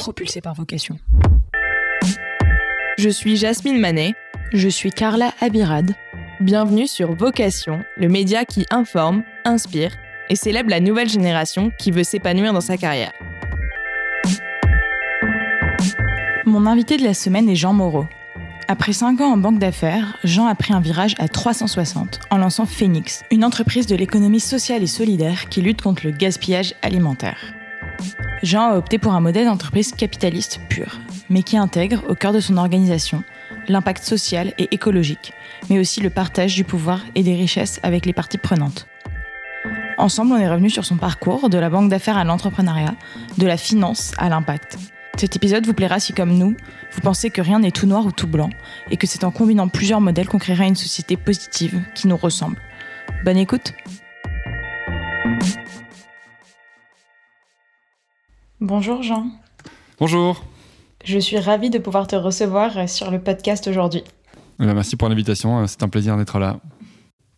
propulsé par vocation. Je suis Jasmine Manet. Je suis Carla Abirad. Bienvenue sur Vocation, le média qui informe, inspire et célèbre la nouvelle génération qui veut s'épanouir dans sa carrière. Mon invité de la semaine est Jean Moreau. Après 5 ans en banque d'affaires, Jean a pris un virage à 360 en lançant Phoenix, une entreprise de l'économie sociale et solidaire qui lutte contre le gaspillage alimentaire. Jean a opté pour un modèle d'entreprise capitaliste pur, mais qui intègre au cœur de son organisation l'impact social et écologique, mais aussi le partage du pouvoir et des richesses avec les parties prenantes. Ensemble, on est revenu sur son parcours de la banque d'affaires à l'entrepreneuriat, de la finance à l'impact. Cet épisode vous plaira si, comme nous, vous pensez que rien n'est tout noir ou tout blanc, et que c'est en combinant plusieurs modèles qu'on créera une société positive qui nous ressemble. Bonne écoute Bonjour Jean. Bonjour. Je suis ravie de pouvoir te recevoir sur le podcast aujourd'hui. Eh ben, merci pour l'invitation, c'est un plaisir d'être là.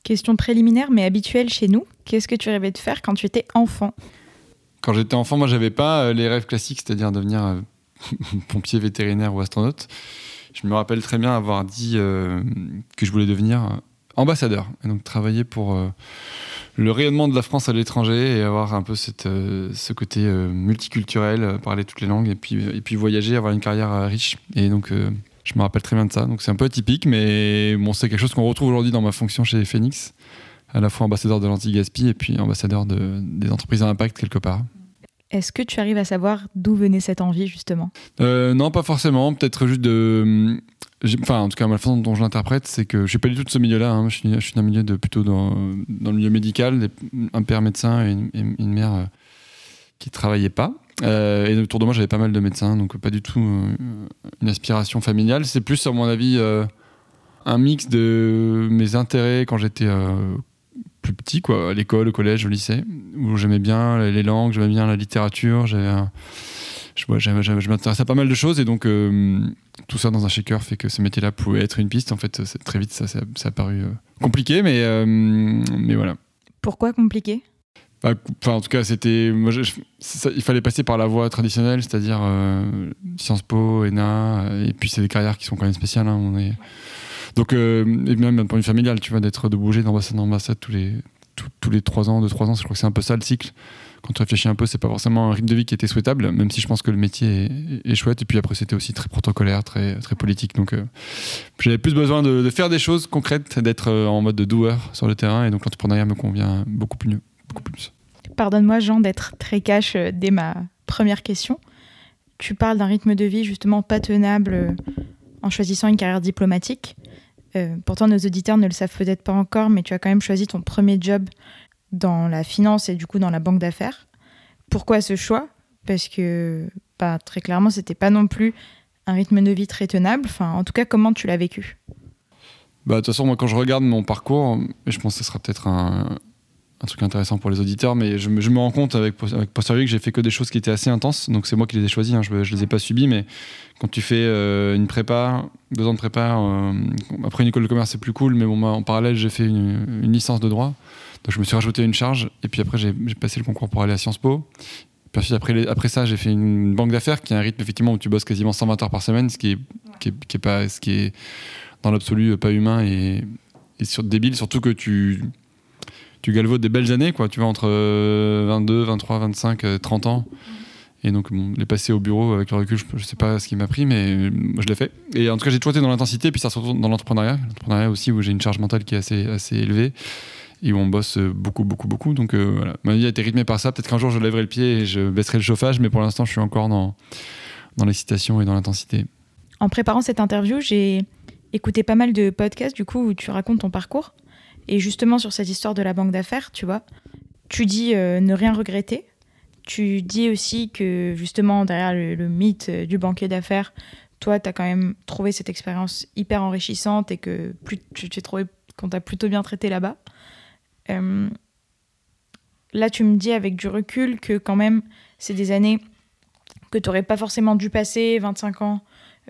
Question préliminaire mais habituelle chez nous. Qu'est-ce que tu rêvais de faire quand tu étais enfant? Quand j'étais enfant, moi j'avais pas euh, les rêves classiques, c'est-à-dire devenir euh, pompier vétérinaire ou astronaute. Je me rappelle très bien avoir dit euh, que je voulais devenir ambassadeur et donc travailler pour le rayonnement de la France à l'étranger et avoir un peu euh, ce côté euh, multiculturel, euh, parler toutes les langues et puis, et puis voyager, avoir une carrière riche. Et donc, je me rappelle très bien de ça. Donc, c'est un peu atypique, mais bon, c'est quelque chose qu'on retrouve aujourd'hui dans ma fonction chez Phoenix, à la fois ambassadeur de l'anti-gaspi et puis ambassadeur de, des entreprises à impact quelque part. Est-ce que tu arrives à savoir d'où venait cette envie justement? Non, pas forcément. Peut-être juste de enfin en tout cas la façon dont je l'interprète c'est que je suis pas du tout de ce milieu là hein. je, suis, milieu de plutôt dans, le milieu médical un père médecin et une, mère euh, qui travaillait pas euh, et autour de moi j'avais pas mal de médecins donc pas du tout euh, une aspiration familiale c'est plus à mon avis un mix de mes intérêts quand j'étais plus petit quoi à l'école au collège au lycée où j'aimais bien les langues j'aimais bien la littérature j'avais je, je, m'intéressais à pas mal de choses et donc euh, tout ça dans un shaker fait que ce métier-là pouvait être une piste. En fait, très vite, ça, ça, a paru euh, compliqué, mais, euh, mais voilà. Pourquoi compliqué? Bah, Enfin, en tout cas, c'était, il fallait passer par la voie traditionnelle, c'est-à-dire Sciences Po, ENA, et puis c'est des carrières qui sont quand même spéciales. Hein, on est... Donc, et même d'un point de vue familial, tu vois, d'être de bouger d'ambassade en ambassade tous les, tous les 3 ans, 2-3 ans, je crois que c'est un peu ça le cycle quand tu réfléchis un peu, c'est pas forcément un rythme de vie qui était souhaitable, même si je pense que le métier est, chouette. Et puis après, c'était aussi très protocolaire, très, très politique. Donc, euh, j'avais plus besoin de, faire des choses concrètes, d'être euh, en mode de doueur sur le terrain. Et donc, l'entrepreneuriat me convient beaucoup plus. Beaucoup plus. Pardonne-moi, Jean, d'être très cash euh, dès ma première question. Tu parles d'un rythme de vie justement pas tenable en choisissant une carrière diplomatique. Pourtant, nos auditeurs ne le savent peut-être pas encore, mais tu as quand même choisi ton premier job dans la finance et du coup dans la banque d'affaires. Pourquoi ce choix? Parce que bah, très clairement, c'était pas non plus un rythme de vie très tenable. Enfin, en tout cas, comment tu l'as vécu? Bah, De toute façon, moi, quand je regarde mon parcours, je pense que ce sera peut-être un, un, truc intéressant pour les auditeurs, mais je me, rends compte avec, avec que j'ai fait que des choses qui étaient assez intenses. Donc, c'est moi qui les ai choisies, hein, je, ne les ai pas subies, mais quand tu fais euh, une prépa, deux ans de prépa, euh, après une école de commerce, c'est plus cool, mais bon, en parallèle, j'ai fait une, licence de droit. Donc je me suis rajouté une charge et puis après j'ai passé le concours pour aller à Sciences Po. Puis ensuite, après, après ça, j'ai fait une banque d'affaires qui a un rythme effectivement où tu bosses quasiment 120 heures par semaine, ce qui est, qui est, qui est dans l'absolu pas humain et, et sur, débile, surtout que tu, tu galvaudes des belles années, quoi. Tu vas entre 22, 23, 25, 30 ans. Et donc, les passer au bureau avec le recul, je, ne sais pas ce qui m'a pris, mais je l'ai fait. Et en tout cas, j'ai toujours été dans l'intensité, puis ça se retrouve dans l'entrepreneuriat. L'entrepreneuriat aussi, où j'ai une charge mentale qui est assez, assez élevée et où on bosse beaucoup, beaucoup, beaucoup. Donc euh, voilà, ma vie a été rythmée par ça. Peut-être qu'un jour je lèverai le pied et je baisserai le chauffage, mais pour l'instant, je suis encore dans, dans l'excitation et dans l'intensité. En préparant cette interview, j'ai écouté pas mal de podcasts du coup où tu racontes ton parcours. Et justement sur cette histoire de la banque d'affaires, tu vois, tu dis euh, ne rien regretter. Tu dis aussi que justement derrière le, mythe du banquier d'affaires, toi, tu as quand même trouvé cette expérience hyper enrichissante et que tu t'es trouvé qu'on t'a plutôt bien traité là-bas. Euh, là, tu me dis avec du recul que quand même, c'est des années que tu n'aurais pas forcément dû passer, 25 ans,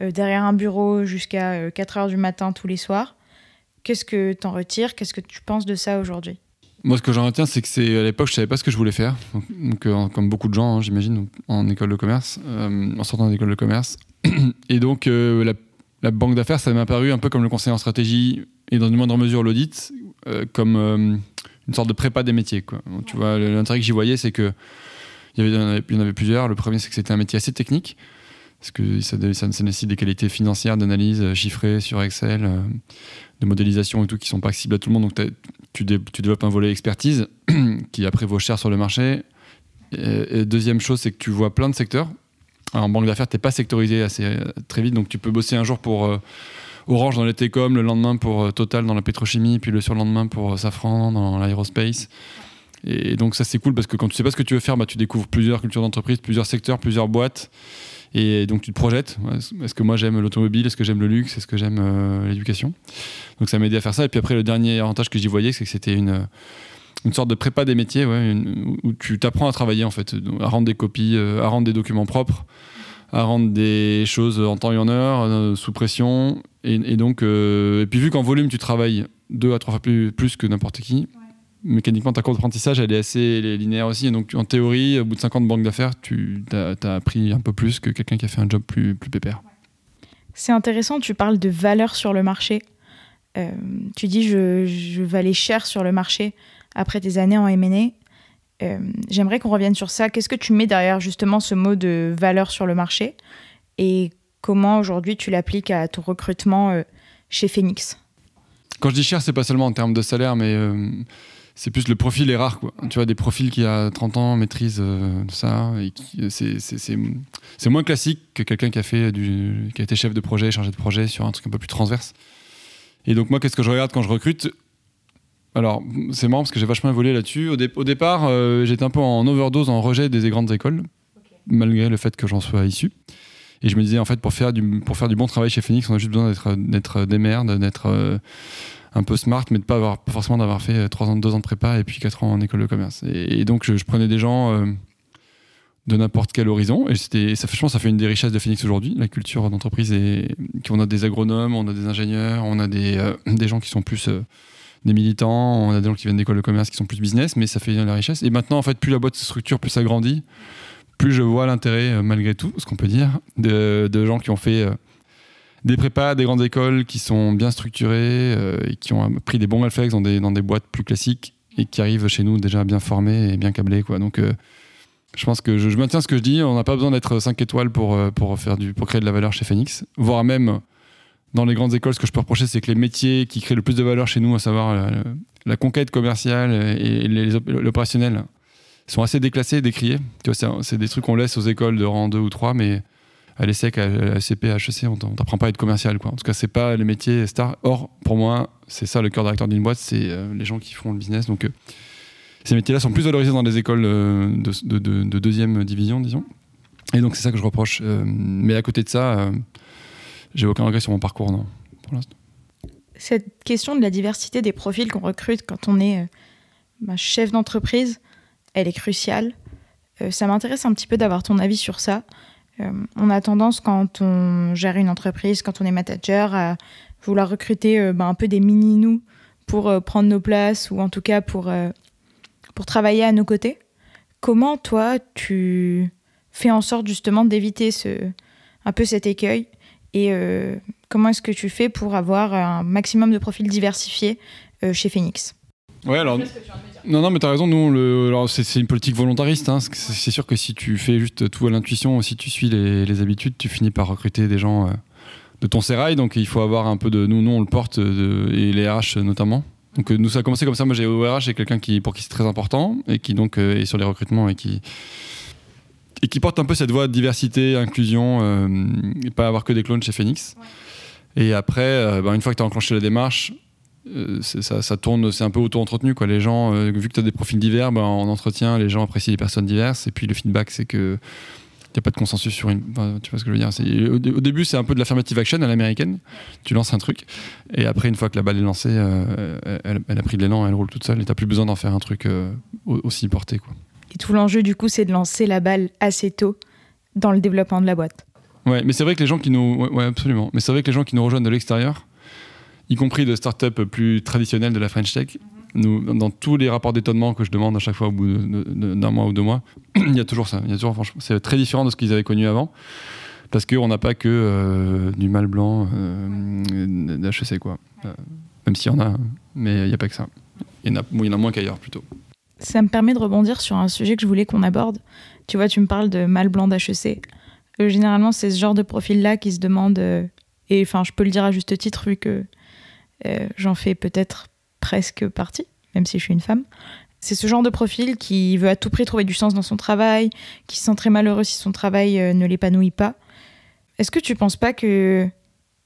euh, derrière un bureau jusqu'à 4 euh, heures du matin tous les soirs. Qu'est-ce que tu en retires? Qu'est-ce que tu penses de ça aujourd'hui? Moi, ce que j'en retiens, c'est que c'est à l'époque, je savais pas ce que je voulais faire. Donc, euh, comme beaucoup de gens, hein, j'imagine, en école de commerce, euh, en sortant d'école de commerce. Et donc, euh, la, la banque d'affaires, ça m'a paru un peu comme le conseiller en stratégie et dans une moindre mesure l'audit, comme une sorte de prépa des métiers. Quoi. Donc, tu vois, l'intérêt que j'y voyais, c'est que il y, avait, il y en avait plusieurs. Le premier, c'est que c'était un métier assez technique parce que ça, nécessite des qualités financières, d'analyse chiffrée sur Excel, de modélisation et tout qui sont pas accessibles à tout le monde. Donc tu, développes un volet expertise qui après vaut cher sur le marché. Et, deuxième chose, c'est que tu vois plein de secteurs. en banque d'affaires, tu n'es pas sectorisé assez euh, très vite, donc tu peux bosser un jour pour euh, Orange dans les télécoms, le lendemain pour euh, Total dans la pétrochimie, puis le surlendemain pour Safran dans l'aérospace. Et donc ça c'est cool parce que quand tu sais pas ce que tu veux faire, bah, tu découvres plusieurs cultures d'entreprise, plusieurs secteurs, plusieurs boîtes. Et donc tu te projettes. Est-ce que moi j'aime l'automobile? Est-ce que j'aime le luxe? Est-ce que j'aime euh, l'éducation? Donc ça m'a aidé à faire ça. Et puis après, le dernier avantage que j'y voyais, c'est que c'était une, une sorte de prépa des métiers où tu t'apprends à travailler en fait, à rendre des copies, euh, à rendre des documents propres, à rendre des choses en temps et en heure, euh, sous pression. Et, donc, et puis vu qu'en volume tu travailles deux à trois fois plus, plus que n'importe qui, mécaniquement, ta courbe d'apprentissage, elle est assez linéaire aussi. Et donc, en théorie, au bout de 50 banques d'affaires, tu as, appris un peu plus que quelqu'un qui a fait un job plus, plus pépère. C'est intéressant, tu parles de valeur sur le marché. Euh, tu dis, je, je valais cher sur le marché après tes années en M&A. Euh, j'aimerais qu'on revienne sur ça. Qu'est-ce que tu mets derrière justement ce mot de valeur sur le marché? Et comment aujourd'hui tu l'appliques à ton recrutement euh, chez Phoenix? Quand je dis cher, c'est pas seulement en termes de salaire, mais c'est plus le profil est rare quoi. Tu vois des profils qui a 30 ans maîtrisent euh, ça et c'est moins classique que quelqu'un qui a fait du qui a été chef de projet, chargé de projet sur un truc un peu plus transverse. Et donc moi qu'est-ce que je regarde quand je recrute? Alors, c'est marrant parce que j'ai vachement évolué là-dessus. Au, au, départ, euh, j'étais un peu en overdose, en rejet des grandes écoles, malgré le fait que j'en sois issu. Et je me disais, en fait, pour faire du, pour faire du bon travail chez Phoenix, on a juste besoin d'être des merdes, d'être euh, un peu smart, mais de pas avoir forcément d'avoir fait 3 ans, 2 ans de prépa et puis 4 ans en école de commerce. Et, donc je, prenais des gens euh, de n'importe quel horizon. Et c'était, ça, je pense, ça fait une des richesses de Phoenix aujourd'hui, la culture d'entreprise. Et on a des agronomes, on a des ingénieurs, on a des, euh, des gens qui sont plus euh, des militants, on a des gens qui viennent d'école de commerce qui sont plus business, mais ça fait la richesse. Et maintenant, en fait, plus la boîte se structure, plus ça grandit, plus je vois l'intérêt, malgré tout, ce qu'on peut dire, de, de gens qui ont fait des prépas, des grandes écoles qui sont bien structurées euh, et qui ont pris des bons réflexes dans des, dans des boîtes plus classiques et qui arrivent chez nous déjà bien formés et bien câblés. Quoi. Donc, euh, je pense que je, maintiens ce que je dis. On n'a pas besoin d'être 5 étoiles pour, euh, pour, faire du, pour créer de la valeur chez Phoenix, voire même dans les grandes écoles, ce que je peux reprocher, c'est que les métiers qui créent le plus de valeur chez nous, à savoir la, conquête commerciale et, l'opérationnel, sont assez déclassés, décriés. C'est des trucs qu'on laisse aux écoles de rang 2 ou 3, mais à l'ESSEC, à la CP, à HEC, on t'apprend pas à être commercial. Quoi. En tout cas, c'est pas les métiers stars. Or, pour moi, c'est ça le cœur directeur d'une boîte, c'est euh, les gens qui font le business. Donc, euh, ces métiers-là sont plus valorisés dans des écoles euh, de, de, deuxième division, disons. Et donc, c'est ça que je reproche. mais à côté de ça, j'ai aucun regret sur mon parcours, non, pour l'instant. Cette question de la diversité des profils qu'on recrute quand on est bah, chef d'entreprise, elle est cruciale. ça m'intéresse un petit peu d'avoir ton avis sur ça. Euh, on a tendance, quand on gère une entreprise, quand on est manager, à vouloir recruter euh, ben, un peu des mini-nous pour euh, prendre nos places ou en tout cas pour, pour travailler à nos côtés. Comment, toi, tu fais en sorte justement d'éviter ce, un peu cet écueil et comment est-ce que tu fais pour avoir un maximum de profils diversifiés chez Phoenix? Ouais, alors. Non, non, mais t'as raison. Nous, c'est, une politique volontariste. Hein. C'est sûr que si tu fais juste tout à l'intuition, si tu suis les, habitudes, tu finis par recruter des gens euh, de ton sérail. Donc, il faut avoir un peu de. Nous, nous on le porte, et les RH notamment. Donc, euh, nous, ça a commencé comme ça. Moi, j'ai au RH, j'ai quelqu'un qui, pour qui c'est très important et qui donc euh, est sur les recrutements et qui et qui porte un peu cette voie de diversité, inclusion, et pas avoir que des clones chez Phoenix. Et après, bah, une fois que tu as enclenché la démarche, euh, ça, tourne, c'est un peu auto-entretenu. Quoi. Les gens, euh, vu que tu as des profils divers, ben, en entretien, les gens apprécient les personnes diverses. Et puis le feedback, c'est que n'y a pas de consensus sur une. tu vois ce que je veux dire au, début, c'est un peu de l'affirmative action à l'américaine. Tu lances un truc, et après, une fois que la balle est lancée, euh, elle, a pris de l'élan, elle roule toute seule, et tu plus besoin d'en faire un truc aussi porté. Quoi. Et tout l'enjeu, du coup, c'est de lancer la balle assez tôt dans le développement de la boîte. Ouais, mais c'est vrai que les gens qui nous. Ouais, absolument. Mais c'est vrai que les gens qui nous rejoignent de l'extérieur, y compris de start-up plus traditionnelles de la French Tech, dans tous les rapports d'étonnement que je demande à chaque fois au bout d'un mois ou deux mois, il y a toujours ça. Il y c'est très différent de ce qu'ils avaient connu avant. Parce qu'on n'a pas que euh, du mal blanc euh, d'HEC. Euh, même s'il y en a, mais il n'y a pas que ça. Il y en a, moins qu'ailleurs, plutôt. Ça me permet de rebondir sur un sujet que je voulais qu'on aborde. Tu vois, tu me parles de mal blanc d'HEC. généralement, c'est ce genre de profil-là qui se demande, et enfin, je peux le dire à juste titre, vu que j'en fais peut-être presque partie, même si je suis une femme. C'est ce genre de profil qui veut à tout prix trouver du sens dans son travail, qui se sent très malheureux si son travail euh, ne l'épanouit pas. Est-ce que tu penses pas que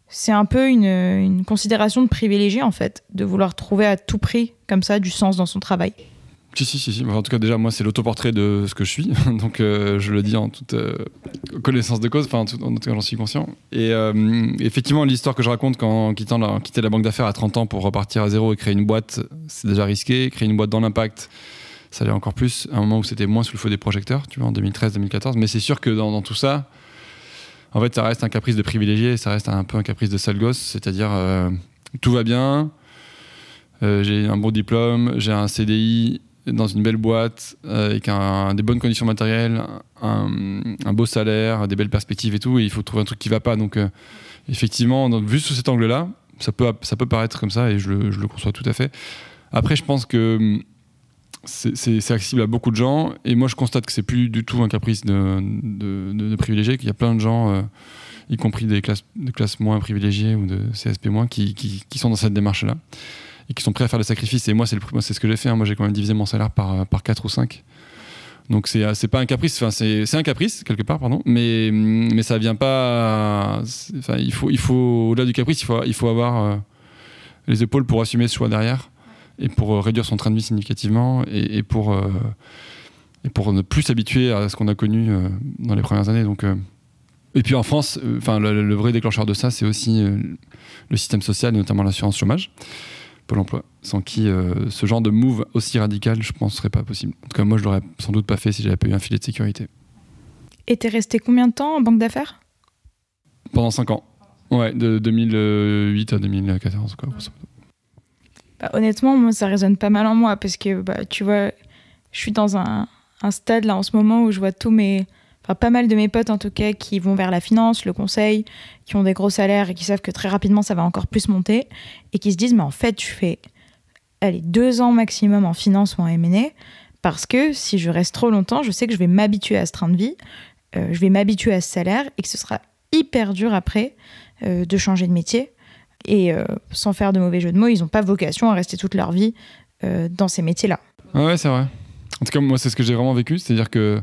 c'est un peu une, une, considération de privilégié en fait, de vouloir trouver à tout prix comme ça du sens dans son travail? Si, si, si, En tout cas, déjà, moi, c'est l'autoportrait de ce que je suis. Donc, euh, je le dis en toute euh, connaissance de cause. Enfin, en tout, cas, j'en suis conscient. Et euh, effectivement, l'histoire que je raconte quand quittant la, quitter la banque d'affaires à 30 ans pour repartir à zéro et créer une boîte, c'est déjà risqué. Créer une boîte dans l'impact, ça allait encore plus. À un moment où c'était moins sous le feu des projecteurs, tu vois, en 2013-2014. Mais c'est sûr que dans, tout ça, en fait, ça reste un caprice de privilégié. Ça reste un peu un caprice de sale gosse. C'est-à-dire, tout va bien. j'ai un bon diplôme, j'ai un CDI, dans une belle boîte, euh, avec un, des bonnes conditions matérielles, un, beau salaire, des belles perspectives et tout, il faut trouver un truc qui va pas. Donc, euh, effectivement, vu sous cet angle-là, ça peut, paraître comme ça, et je le, conçois tout à fait. Après, je pense que hum, c'est accessible à beaucoup de gens, et moi, je constate que c'est plus du tout un caprice de, de, privilégiés, qu'il y a plein de gens, euh, y compris des classes, de classes moins privilégiées ou de CSP moins, qui sont dans cette démarche-là et qui sont prêts à faire des sacrifices. Et moi, c'est ce que j'ai fait. Hein. Moi, j'ai quand même divisé mon salaire par, par 4 ou 5. Donc c'est c'est pas un caprice, enfin c'est un caprice quelque part pardon, mais mais ça vient pas. Enfin il faut il faut au-delà du caprice il faut il faut avoir euh, les épaules pour assumer ce choix derrière et pour euh, réduire son train de vie significativement et, pour euh, et pour ne plus s'habituer à ce qu'on a connu dans les premières années. Donc et puis en France, le, vrai déclencheur de ça c'est aussi le système social et notamment l'assurance chômage. Pôle emploi, sans qui euh, ce genre de move aussi radical, je pense, serait pas possible. En tout cas, moi, je l'aurais sans doute pas fait si j'avais pas eu un filet de sécurité. Et t'es resté combien de temps en banque d'affaires? Pendant 5 ans. Ouais, de 2008 à 2014, quoi. Bah, honnêtement, moi, ça résonne pas mal en moi parce que, bah, tu vois, je suis dans un, un stade là en ce moment où je vois tous mes pas mal de mes potes en tout cas qui vont vers la finance, le conseil, qui ont des gros salaires et qui savent que très rapidement ça va encore plus monter et qui se disent mais en fait je fais allez, deux ans maximum en finance ou en M&A parce que si je reste trop longtemps, je sais que je vais m'habituer à ce train de vie, euh, je vais m'habituer à ce salaire et que ce sera hyper dur après euh, de changer de métier. Et euh, sans faire de mauvais jeu de mots, ils n'ont pas vocation à rester toute leur vie dans ces métiers-là. ouais, c'est vrai. En tout cas, moi, c'est ce que j'ai vraiment vécu. C'est-à-dire que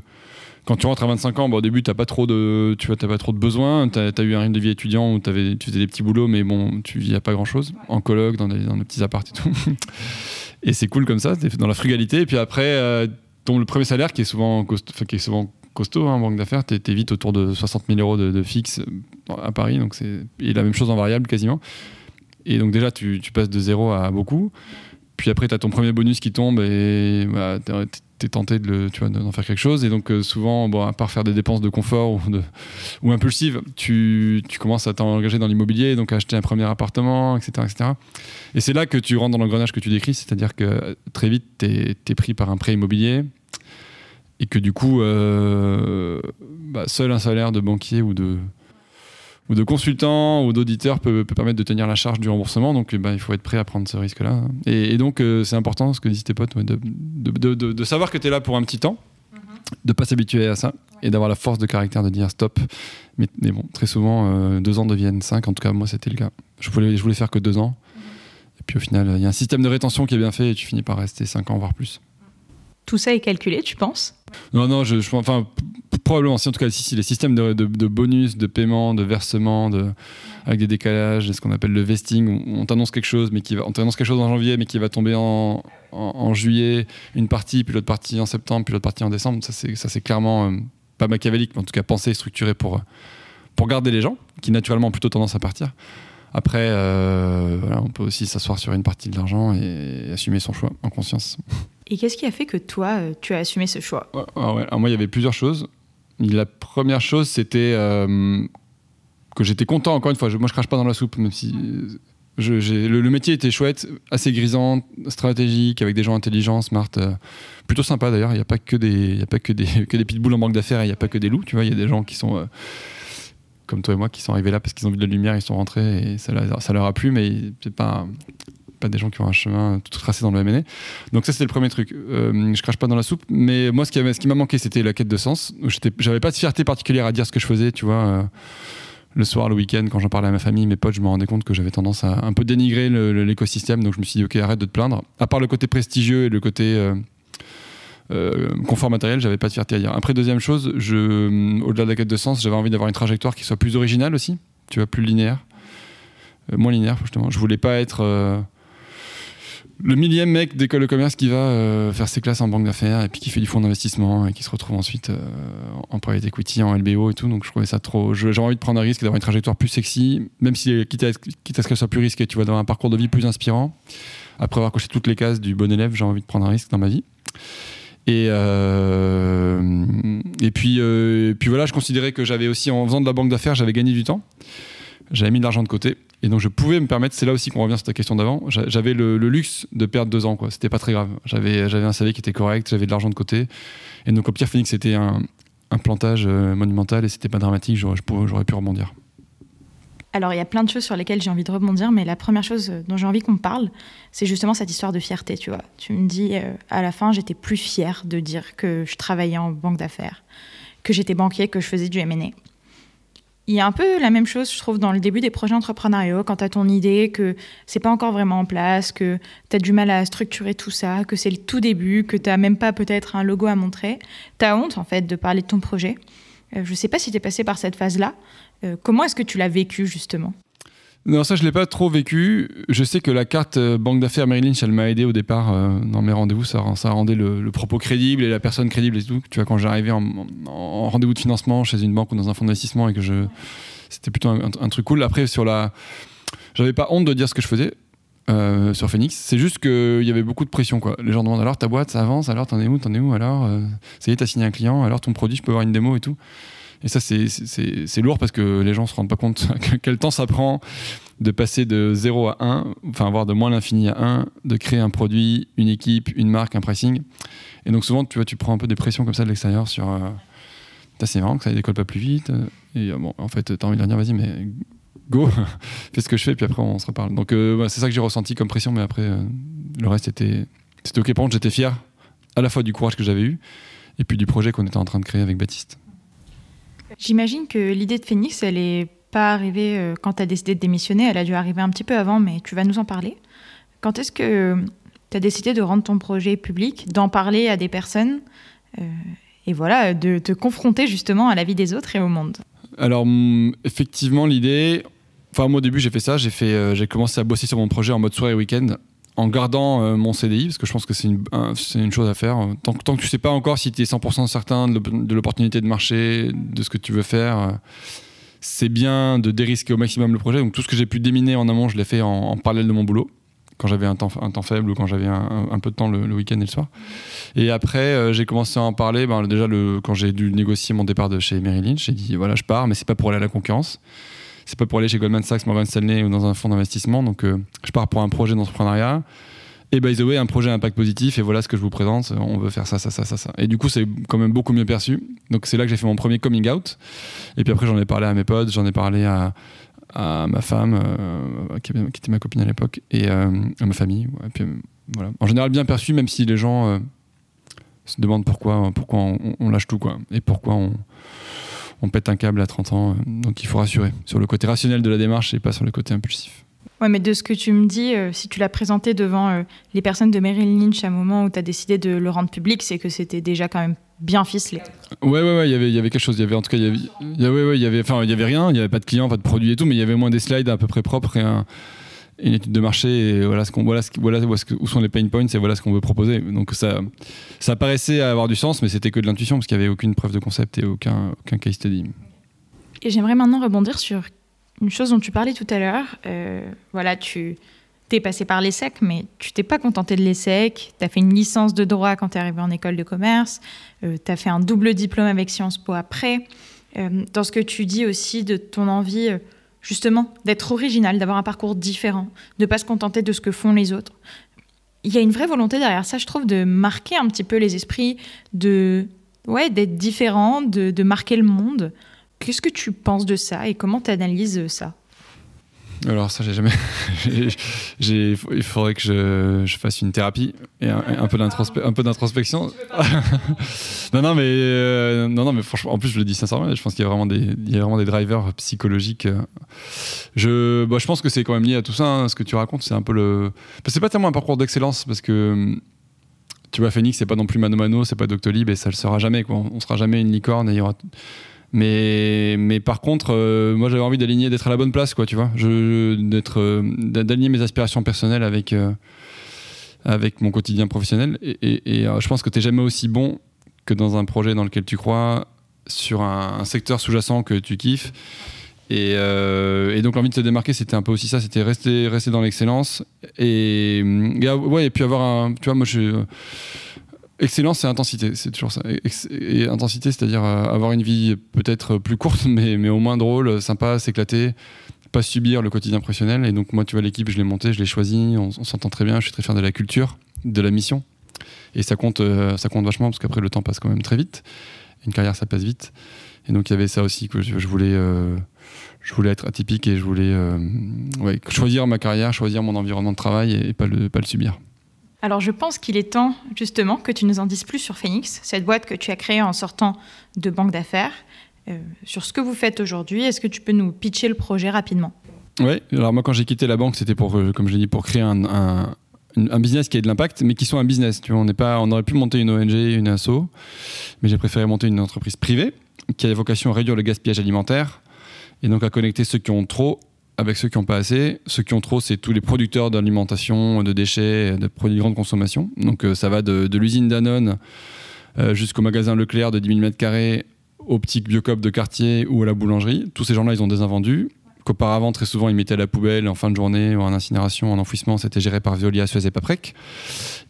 quand tu rentres à 25 ans, au début, tu pas trop de, tu vois, pas trop de besoins. Tu as, eu un rythme de vie étudiant où avais, tu faisais des petits boulots, mais bon, tu vis à pas grand chose. En coloc, dans des, dans des petits apparts et tout. et c'est cool comme ça, dans la frugalité. Et puis après, euh, ton, le premier salaire qui est souvent, qui est souvent costaud hein, en banque d'affaires, tu es, vite autour de 60 000 euros de, de fixe euh, à Paris. Donc c'est et la même chose en variable quasiment. Et donc déjà, tu, tu passes de zéro à beaucoup. Puis après, tu as ton premier bonus qui tombe et bah, tenté de tu vois, d'en faire quelque chose. Et donc, euh, souvent, bon, à part faire des dépenses de confort ou, de, ou impulsives, tu, tu commences à t'engager dans l'immobilier, donc à acheter un premier appartement, etc. etc. Et c'est là que tu rentres dans l'engrenage que tu décris, c'est-à-dire que très vite, tu es, pris par un prêt immobilier et que du coup, euh, bah, seul un salaire de banquier ou de ou de consultant ou d'auditeur peut, permettre de tenir la charge du remboursement. Donc, bah, il faut être prêt à prendre ce risque-là. Et, donc, euh, c'est important, ce que disent tes potes, de, de, de, savoir que tu es là pour un petit temps, de mhm. ne de pas s'habituer à ça et d'avoir la force de caractère de dire stop. Mais, mais bon, très souvent, euh, deux ans deviennent cinq. En tout cas, moi, c'était le cas. Je voulais, je voulais faire que deux ans. Mhm. Et puis, au final, il y a un système de rétention qui est bien fait et tu finis par rester cinq ans, voire plus. Tout ça est calculé, tu penses? Non, non, je, je, enfin, probablement, si en tout cas, si, les systèmes de, de, bonus, de paiement, de versement, de, avec des décalages, ce qu'on appelle le vesting, on t'annonce quelque chose, mais qui va, on t'annonce quelque chose en janvier, mais qui va tomber en, en, juillet, une partie, puis l'autre partie en septembre, puis l'autre partie en décembre. Ça, c'est, ça, c'est clairement euh, pas machiavélique, mais en tout cas pensé et structuré pour, pour garder les gens, qui naturellement ont plutôt tendance à partir. Après, euh, on peut aussi s'asseoir sur une partie de l'argent et assumer son choix en conscience. Et qu'est-ce qui a fait que toi, euh, tu as assumé ce choix? Moi, il y avait plusieurs choses. La première chose, c'était euh, que j'étais content, encore une fois, moi je crache pas dans la soupe, même si Je, le, métier était chouette, assez grisant, stratégique, avec des gens intelligents, smart, plutôt sympa d'ailleurs. Il n'y a pas que des, a pas que des, que des pitbulls en banque d'affaires, il n'y a pas que des loups. Tu vois, il y a des gens qui sont comme toi et moi qui sont arrivés là parce qu'ils ont vu de la lumière, ils sont rentrés et ça, ça leur a plu, mais c'est pas des gens qui ont un chemin tout tracé dans le MNE. Donc ça c'était le premier truc. Euh, je crache pas dans la soupe, mais moi ce qui, m'a manqué c'était la quête de sens. J'avais pas de fierté particulière à dire ce que je faisais, tu vois. Euh, le soir, le week-end, quand j'en parlais à ma famille, mes potes, je me rendais compte que j'avais tendance à un peu dénigrer l'écosystème. Donc je me suis dit, ok, arrête de te plaindre. À part le côté prestigieux et le côté euh, euh, confort matériel, j'avais pas de fierté à dire. Après, deuxième chose, au-delà de la quête de sens, j'avais envie d'avoir une trajectoire qui soit plus originale aussi, tu vois, plus linéaire, moins linéaire justement. Je voulais pas être le millième mec d'école de commerce qui va faire ses classes en banque d'affaires et puis qui fait du fonds d'investissement et qui se retrouve ensuite en private equity, en LBO et tout. Donc je trouvais ça trop. J'avais envie de prendre un risque d'avoir une trajectoire plus sexy, même si quitte à, ce qu'elle soit plus risquée, tu vois, d'avoir un parcours de vie plus inspirant. Après avoir coché toutes les cases du bon élève, j'ai envie de prendre un risque dans ma vie. Et, euh, euh, puis voilà, je considérais que j'avais aussi, en faisant de la banque d'affaires, j'avais gagné du temps. J'avais mis de l'argent de côté. Et donc je pouvais me permettre, c'est là aussi qu'on revient sur ta question d'avant, j'avais le, luxe de perdre deux ans. quoi. C'était pas très grave. J'avais, un CV qui était correct, j'avais de l'argent de côté. Et donc au pire, Phoenix, c'était un, plantage euh, monumental et c'était pas dramatique, j'aurais, pu rebondir. Alors, il y a plein de choses sur lesquelles j'ai envie de rebondir, mais la première chose dont j'ai envie qu'on parle, c'est justement cette histoire de fierté, tu vois. Tu me dis, euh, à la fin, j'étais plus fière de dire que je travaillais en banque d'affaires, que j'étais banquier, que je faisais du M&A. Il y a un peu la même chose, je trouve, dans le début des projets entrepreneuriaux, quand tu as ton idée, que c'est pas encore vraiment en place, que tu as du mal à structurer tout ça, que c'est le tout début, que tu n'as même pas peut-être un logo à montrer. Tu as honte, en fait, de parler de ton projet. Euh, je ne sais pas si tu es passé par cette phase-là. Euh, comment est-ce que tu l'as vécu, justement? Non, ça je l'ai pas trop vécu. Je sais que la carte euh, banque d'affaires Merrill Lynch, elle m'a aidé au départ dans mes rendez-vous. Ça, rendait le, propos crédible et la personne crédible et tout. Tu vois, quand j'arrivais en, en rendez-vous de financement chez une banque ou dans un fonds d'investissement et que c'était plutôt un, truc cool. Après, sur la, j'avais pas honte de dire ce que je faisais. sur Phoenix. C'est juste qu'il y avait beaucoup de pression. Quoi. Les gens demandent alors ta boîte, ça avance, alors t'en es où, t'en es où, alors ça y est, t'as signé un client, alors ton produit, je peux avoir une démo et tout. Et ça, c'est lourd parce que les gens se rendent pas compte quel temps ça prend de passer de 0 à 1, enfin, voire de moins l'infini à 1, de créer un produit, une équipe, une marque, un pricing. Et donc, souvent, tu vois, tu prends un peu des pressions comme ça de l'extérieur sur. Euh, c'est marrant que ça ne décolle pas plus vite. Et euh, bon, en fait, tu as envie de dire, vas-y, mais go, fais ce que je fais, puis après, on se reparle. Donc, euh, c'est ça que j'ai ressenti comme pression, mais après, le reste était, c'était ok. Par contre, j'étais fier à la fois du courage que j'avais eu et puis du projet qu'on était en train de créer avec Baptiste. J'imagine que l'idée de Phoenix, elle n'est pas arrivée euh, quand tu as décidé de démissionner, elle a dû arriver un petit peu avant, mais tu vas nous en parler. Quand est-ce que tu as décidé de rendre ton projet public, d'en parler à des personnes euh, et voilà, de te confronter justement à la vie des autres et au monde? Alors, effectivement, l'idée. Enfin, moi, au début, j'ai fait ça. J'ai euh, j'ai commencé à bosser sur mon projet en mode soirée week-end en gardant euh, mon CDI, parce que je pense que c'est une, chose à faire. Tant, que tu sais pas encore si tu es 100% certain de l'opportunité de marché, de ce que tu veux faire, euh, c'est bien de dérisquer au maximum le projet. Donc tout ce que j'ai pu déminer en amont, je l'ai fait en, parallèle de mon boulot, quand j'avais un temps, faible ou quand j'avais un, peu de temps le, week-end et le soir. Et après, euh, j'ai commencé à en parler. Ben, déjà, quand j'ai dû négocier mon départ de chez Merrill Lynch, j'ai dit voilà, je pars, mais c'est pas pour aller à la concurrence c'est pas pour aller chez Goldman Sachs, Morgan Stanley ou dans un fonds d'investissement. Donc, euh, je pars pour un projet d'entrepreneuriat. Et by the way, un projet à impact positif, et voilà ce que je vous présente. On veut faire ça, ça, ça, ça, ça. Et du coup, c'est quand même beaucoup mieux perçu. Donc, c'est là que j'ai fait mon premier coming out. Et puis après, j'en ai parlé à mes potes, j'en ai parlé à, ma femme, euh, qui, était ma copine à l'époque, et euh, à ma famille. En général, bien perçu, même si les gens se demandent pourquoi, pourquoi on, on, lâche tout, quoi. Et pourquoi on on pète un câble à 30 ans. Euh, donc il faut rassurer sur le côté rationnel de la démarche et pas sur le côté impulsif. Ouais, mais de ce que tu me dis, euh, si tu l'as présenté devant euh, les personnes de Merrill Lynch à un moment où tu as décidé de le rendre public, c'est que c'était déjà quand même bien ficelé. Ouais, ouais, ouais, il y avait, y avait quelque chose. Il y avait, en tout cas, il y avait, y avait, ouais, y avait, y avait rien. Il n'y avait pas de clients, pas de produits et tout, mais il y avait moins des slides à peu près propres et un, une étude de marché et voilà ce qu'on voilà, où, sont les pain points et voilà ce qu'on veut proposer. Donc ça ça paraissait avoir du sens, mais c'était que de l'intuition parce qu'il n'y avait aucune preuve de concept et aucun aucun case study. Et j'aimerais maintenant rebondir sur une chose dont tu parlais tout à l'heure. Euh, voilà, tu t'es passé par l'ESSEC, mais tu t'es pas contenté de l'ESSEC. Tu as fait une licence de droit quand tu es arrivé en école de commerce. Euh, tu as fait un double diplôme avec Sciences Po après. Euh, dans ce que tu dis aussi de ton envie justement, d'être original, d'avoir un parcours différent, de pas se contenter de ce que font les autres. Il y a une vraie volonté derrière ça, je trouve, de marquer un petit peu les esprits, de ouais, d'être différent, de, de marquer le monde. Qu'est-ce que tu penses de ça et comment tu analyses ça? Alors ça, j'ai jamais. il faudrait que je, fasse une thérapie et un, un peu d'introspection. non, non, mais euh, non, non, mais franchement, en plus, je le dis sincèrement, je pense qu'il y a vraiment des, il y a vraiment des drivers psychologiques. Euh. Je, bah, je pense que c'est quand même lié à tout ça. Hein, ce que tu racontes, c'est un peu le. C'est pas tellement un parcours d'excellence parce que tu vois, Phoenix, c'est pas non plus Mano Mano, c'est pas Doctolib et ça le sera jamais. Quoi. On sera jamais une licorne et il y aura mais, mais par contre, euh, moi j'avais envie d'aligner, d'être à la bonne place, quoi, tu vois. d'être, euh, d'aligner mes aspirations personnelles avec, euh, avec mon quotidien professionnel. Et, je pense que tu n'es jamais aussi bon que dans un projet dans lequel tu crois, sur un, secteur sous-jacent que tu kiffes. Et, donc l'envie de te démarquer, c'était un peu aussi ça, c'était rester, rester dans l'excellence. Et, et, ouais, et puis avoir un. Tu vois, moi je Excellence et intensité, c'est toujours ça. Et, intensité, c'est-à-dire euh, avoir une vie peut-être plus courte, mais, au moins drôle, sympa, s'éclater, pas subir le quotidien professionnel. Et donc, moi, tu vois, l'équipe, je l'ai montée, je l'ai choisie, on, s'entend très bien, je suis très fier de la culture, de la mission. Et ça compte, euh, ça compte vachement parce qu'après, le temps passe quand même très vite. Une carrière, ça passe vite. Et donc, il y avait ça aussi que je, voulais. Euh, je voulais être atypique et je voulais choisir ma carrière, choisir mon environnement de travail et, pas, le, pas le subir. Alors je pense qu'il est temps justement que tu nous en dises plus sur Phoenix, cette boîte que tu as créée en sortant de banque d'affaires. Euh, sur ce que vous faites aujourd'hui, est-ce que tu peux nous pitcher le projet rapidement? Oui, alors moi quand j'ai quitté la banque, c'était pour, euh, comme je l'ai dit, pour créer un, business qui ait de l'impact, mais qui soit un business. Tu vois, on, pas, on aurait pu monter une ONG, une asso, mais j'ai préféré monter une entreprise privée qui a vocation à réduire le gaspillage alimentaire et donc à connecter ceux qui ont trop avec ceux qui n'ont pas assez. Ceux qui ont trop, c'est tous les producteurs d'alimentation, de déchets, de produits de grande consommation. Donc euh, ça va de, l'usine Danone euh, jusqu'au magasin Leclerc de 10 000 m2, au petit Biocop de quartier ou à la boulangerie. Tous ces gens-là, ils ont des invendus. Qu'auparavant, très souvent, ils mettaient à la poubelle en fin de journée ou en incinération, en enfouissement. C'était géré par Veolia, Suez et Paprec.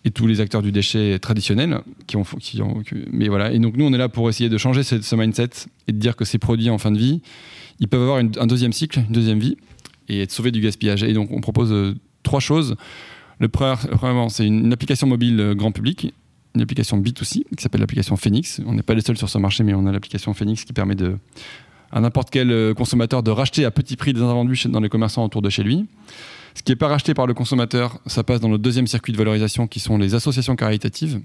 Et tous les acteurs du déchet traditionnel. Mais voilà. Et donc, nous, on est là pour essayer de changer ce mindset et de dire que ces produits en fin de vie, ils peuvent avoir un deuxième cycle, une deuxième vie et être sauvé du gaspillage. Et donc, on propose euh, trois choses. Le premier, c'est une, application mobile euh, grand public, une application B2C qui s'appelle l'application Phoenix. On n'est pas les seuls sur ce marché, mais on a l'application Phoenix qui permet à n'importe quel euh, consommateur de racheter à petit prix des invendus dans les commerçants autour de chez lui. Ce qui n'est pas racheté par le consommateur, ça passe dans le deuxième circuit de valorisation qui sont les associations caritatives.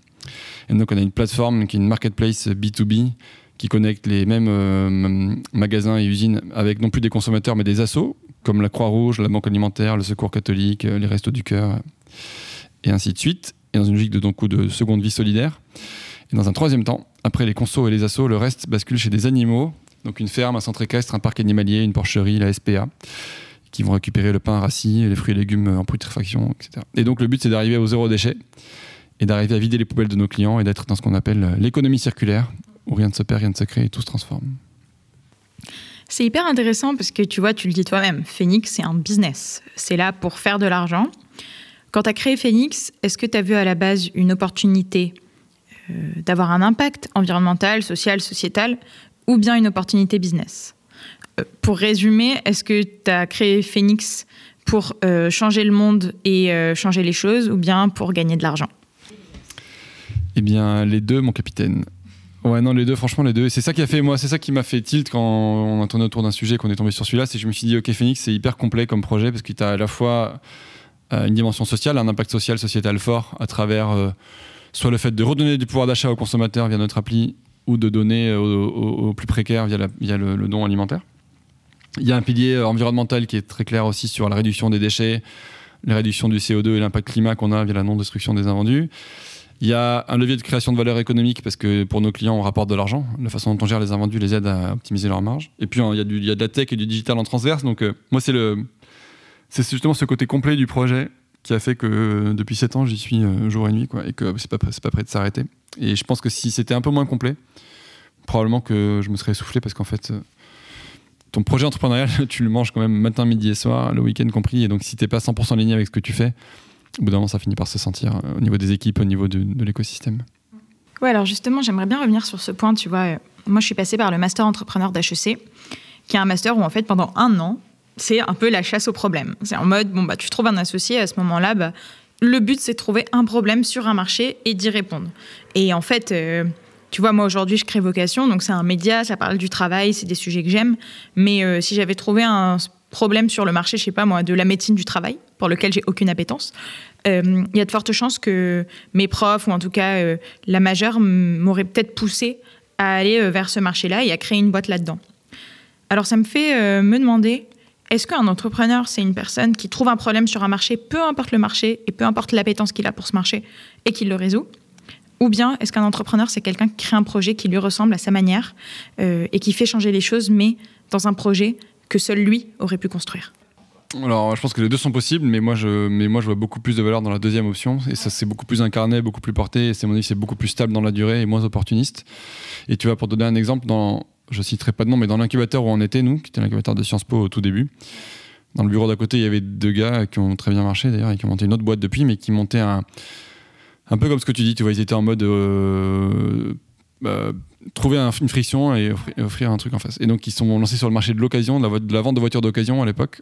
Et donc on a une plateforme qui est une marketplace B2B qui connecte les mêmes magasins et usines avec non plus des consommateurs mais des assos comme la Croix-Rouge, la Banque alimentaire, le Secours catholique, euh, les Restos du Cœur, et ainsi de suite, et dans une logique de, donc, de seconde vie solidaire. Et dans un troisième temps, après les consos et les assos, le reste bascule chez des animaux, donc une ferme, un centre équestre, un parc animalier, une porcherie, la SPA, qui vont récupérer le pain rassis, les fruits et légumes en putréfaction, etc. Et donc le but, c'est d'arriver au zéro déchet et d'arriver à vider les poubelles de nos clients et d'être dans ce qu'on appelle l'économie circulaire, où rien ne se perd, rien ne se crée et tout se transforme. C'est hyper intéressant parce que tu vois, tu le dis toi-même, Phoenix, c'est un business. C'est là pour faire de l'argent. Quand tu as créé Phoenix, est-ce que tu as vu à la base une opportunité euh, d'avoir un impact environnemental, social, sociétal, ou bien une opportunité business? Euh, Pour résumer, est-ce que tu as créé Phoenix pour euh, changer le monde et changer les choses, ou bien pour gagner de l'argent? Eh bien, les deux, mon capitaine. Ouais, non, les deux, franchement, les deux. Et c'est ça qui a fait, moi, c'est ça qui m'a fait tilt quand on a tourné autour d'un sujet, qu'on est tombé sur celui-là. C'est que je me suis dit, OK, Phoenix, c'est hyper complet comme projet parce que tu à la fois euh, une dimension sociale, un impact social, sociétal fort à travers euh, soit le fait de redonner du pouvoir d'achat aux consommateurs via notre appli ou de donner aux, plus précaires via, via le, don alimentaire. Il y a un pilier euh, environnemental qui est très clair aussi sur la réduction des déchets, la réduction du CO2 et l'impact climat qu'on a via la non-destruction des invendus. Il y a un levier de création de valeur économique parce que pour nos clients, on rapporte de l'argent. La façon dont on gère les invendus les aide à optimiser leur marge. Et puis, il y, a du, il y a de la tech et du digital en transverse. Donc, euh, moi, c'est le, c'est justement ce côté complet du projet qui a fait que euh, depuis 7 ans, j'y suis euh, jour et nuit, et que c'est pas, pas prêt de s'arrêter. Et je pense que si c'était un peu moins complet, probablement que je me serais essoufflé parce qu'en fait, ton projet entrepreneurial, tu le manges quand même matin, midi et soir, le week-end compris. Et donc, si t'es pas 100% aligné avec ce que tu fais, au bout d'un moment, ça finit par se sentir euh, au niveau des équipes, au niveau de, l'écosystème. Ouais, alors justement, j'aimerais bien revenir sur ce point. Tu vois, moi, je suis passée par le master entrepreneur d'HEC, qui est un master où, en fait, pendant un an, c'est un peu la chasse au problème. C'est en mode, bon, bah, tu trouves un associé, à ce moment-là, bah, le but, c'est de trouver un problème sur un marché et d'y répondre. Et en fait, euh, tu vois, moi aujourd'hui, je crée Vocation, donc c'est un média, ça parle du travail, c'est des sujets que j'aime. Mais euh, si j'avais trouvé un problème sur le marché, je sais pas moi, de la médecine du travail, pour lequel j'ai aucune appétence, euh, il y a de fortes chances que mes profs, ou en tout cas la majeure, m'auraient peut-être poussé à aller vers ce marché-là et à créer une boîte là-dedans. Alors ça me fait me demander, est-ce qu'un entrepreneur, c'est une personne qui trouve un problème sur un marché, peu importe le marché et peu importe l'appétence qu'il a pour ce marché, et qui le résout? Ou bien est-ce qu'un entrepreneur, c'est quelqu'un qui crée un projet qui lui ressemble à sa manière euh, et qui fait changer les choses, mais dans un projet que seul lui aurait pu construire? Alors, je pense que les deux sont possibles, mais moi, je, mais moi, je vois beaucoup plus de valeur dans la deuxième option. Et ça, c'est beaucoup plus incarné, beaucoup plus porté. Et c'est mon avis, c'est beaucoup plus stable dans la durée et moins opportuniste. Et tu vois, pour donner un exemple, dans, je citerai pas de nom, mais dans l'incubateur où on était, nous, qui était l'incubateur de Sciences Po au tout début, dans le bureau d'à côté, il y avait deux gars qui ont très bien marché d'ailleurs et qui ont monté une autre boîte depuis, mais qui montaient un. Un peu comme ce que tu dis, tu vois, ils étaient en mode. Euh, bah, trouver une friction et offrir, un truc en face. Et donc, ils sont lancés sur le marché de l'occasion, de, la, vente de voitures d'occasion à l'époque.